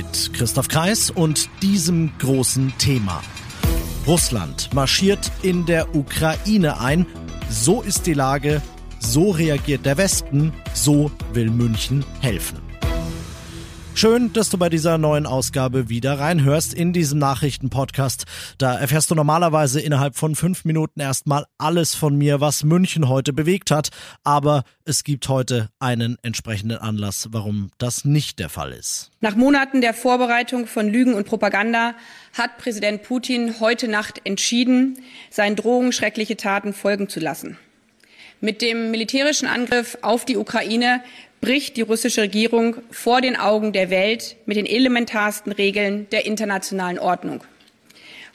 Mit Christoph Kreis und diesem großen Thema. Russland marschiert in der Ukraine ein. So ist die Lage, so reagiert der Westen, so will München helfen. Schön, dass du bei dieser neuen Ausgabe wieder reinhörst in diesem Nachrichtenpodcast. Da erfährst du normalerweise innerhalb von fünf Minuten erstmal alles von mir, was München heute bewegt hat. Aber es gibt heute einen entsprechenden Anlass, warum das nicht der Fall ist. Nach Monaten der Vorbereitung von Lügen und Propaganda hat Präsident Putin heute Nacht entschieden, seinen Drohungen schreckliche Taten folgen zu lassen. Mit dem militärischen Angriff auf die Ukraine bricht die russische Regierung vor den Augen der Welt mit den elementarsten Regeln der internationalen Ordnung.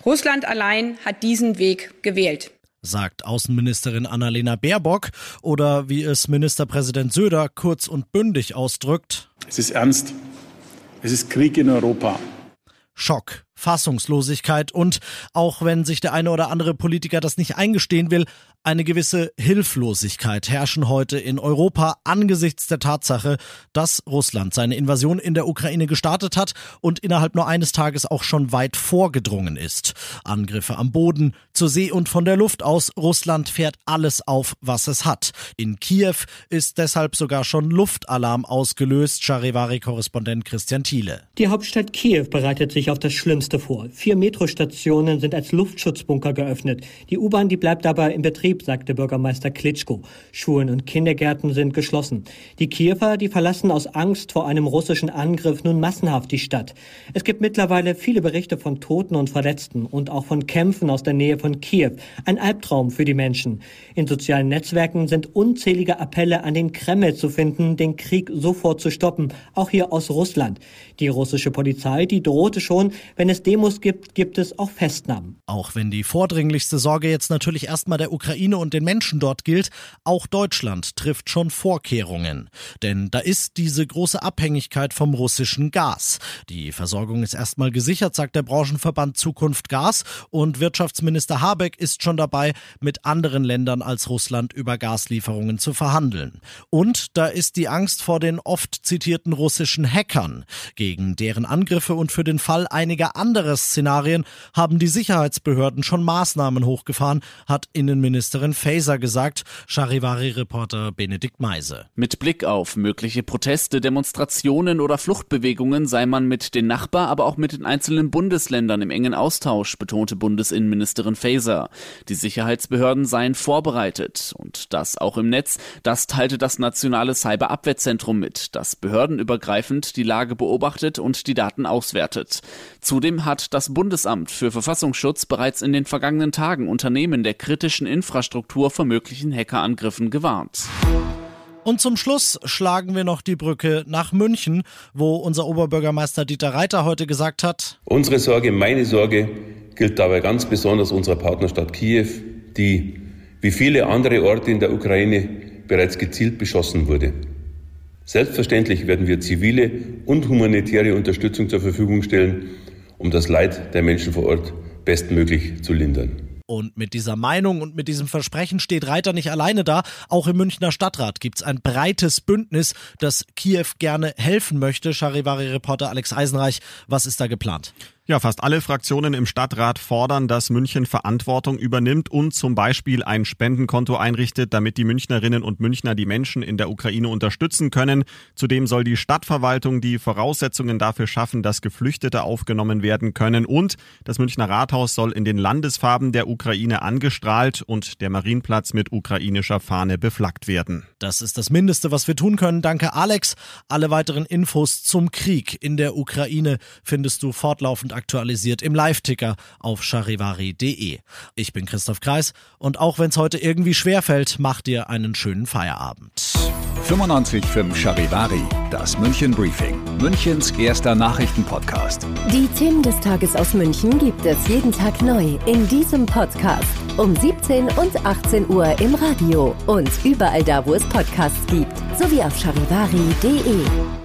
Russland allein hat diesen Weg gewählt sagt Außenministerin Annalena Baerbock oder wie es Ministerpräsident Söder kurz und bündig ausdrückt. Es ist ernst. Es ist Krieg in Europa. Schock, Fassungslosigkeit und, auch wenn sich der eine oder andere Politiker das nicht eingestehen will, eine gewisse Hilflosigkeit herrschen heute in Europa angesichts der Tatsache, dass Russland seine Invasion in der Ukraine gestartet hat und innerhalb nur eines Tages auch schon weit vorgedrungen ist. Angriffe am Boden, zur See und von der Luft aus, Russland fährt alles auf, was es hat. In Kiew ist deshalb sogar schon Luftalarm ausgelöst, Charivari-Korrespondent Christian Thiele. Die Hauptstadt Kiew bereitet sich auf das Schlimmste vor. Vier Metrostationen sind als Luftschutzbunker geöffnet. Die U-Bahn, die bleibt dabei in Betrieb, sagte Bürgermeister Klitschko. Schulen und Kindergärten sind geschlossen. Die Kiewer, die verlassen aus Angst vor einem russischen Angriff nun massenhaft die Stadt. Es gibt mittlerweile viele Berichte von Toten und Verletzten und auch von Kämpfen aus der Nähe von Kiew. Ein Albtraum für die Menschen. In sozialen Netzwerken sind unzählige Appelle an den Kreml zu finden, den Krieg sofort zu stoppen, auch hier aus Russland. Die russische Polizei, die drohte schon, wenn es Demos gibt, gibt es auch Festnahmen. Auch wenn die vordringlichste Sorge jetzt natürlich erstmal der Ukraine und den Menschen dort gilt, auch Deutschland trifft schon Vorkehrungen. Denn da ist diese große Abhängigkeit vom russischen Gas. Die Versorgung ist erstmal gesichert, sagt der Branchenverband Zukunft Gas und Wirtschaftsminister Habeck ist schon dabei, mit anderen Ländern als Russland über Gaslieferungen zu verhandeln. Und da ist die Angst vor den oft zitierten russischen Hackern. Gegen deren Angriffe und für den Fall einiger anderer Szenarien haben die Sicherheitsbehörden schon Maßnahmen hochgefahren, hat Innenminister Ministerin Faeser gesagt, Charivari-Reporter Benedikt Meise. Mit Blick auf mögliche Proteste, Demonstrationen oder Fluchtbewegungen sei man mit den Nachbar-, aber auch mit den einzelnen Bundesländern im engen Austausch, betonte Bundesinnenministerin Faeser. Die Sicherheitsbehörden seien vorbereitet und das auch im Netz. Das teilte das Nationale Cyberabwehrzentrum mit, das behördenübergreifend die Lage beobachtet und die Daten auswertet. Zudem hat das Bundesamt für Verfassungsschutz bereits in den vergangenen Tagen Unternehmen der kritischen Infrastruktur Infrastruktur vor möglichen Hackerangriffen gewarnt. Und zum Schluss schlagen wir noch die Brücke nach München, wo unser Oberbürgermeister Dieter Reiter heute gesagt hat, Unsere Sorge, meine Sorge gilt dabei ganz besonders unserer Partnerstadt Kiew, die wie viele andere Orte in der Ukraine bereits gezielt beschossen wurde. Selbstverständlich werden wir zivile und humanitäre Unterstützung zur Verfügung stellen, um das Leid der Menschen vor Ort bestmöglich zu lindern. Und mit dieser Meinung und mit diesem Versprechen steht Reiter nicht alleine da. Auch im Münchner Stadtrat gibt es ein breites Bündnis, das Kiew gerne helfen möchte. Charivari-Reporter Alex Eisenreich, was ist da geplant? Ja, fast alle Fraktionen im Stadtrat fordern, dass München Verantwortung übernimmt und zum Beispiel ein Spendenkonto einrichtet, damit die Münchnerinnen und Münchner die Menschen in der Ukraine unterstützen können. Zudem soll die Stadtverwaltung die Voraussetzungen dafür schaffen, dass Geflüchtete aufgenommen werden können und das Münchner Rathaus soll in den Landesfarben der Ukraine angestrahlt und der Marienplatz mit ukrainischer Fahne beflaggt werden. Das ist das Mindeste, was wir tun können. Danke, Alex. Alle weiteren Infos zum Krieg in der Ukraine findest du fortlaufend aktualisiert im Live-Ticker auf charivari.de. Ich bin Christoph Kreis und auch wenn es heute irgendwie schwerfällt, macht dir einen schönen Feierabend. 95.5 Charivari, das München Briefing, Münchens erster Nachrichtenpodcast. Die Themen des Tages aus München gibt es jeden Tag neu in diesem Podcast. Um 17 und 18 Uhr im Radio und überall da, wo es Podcasts gibt, sowie auf charivari.de.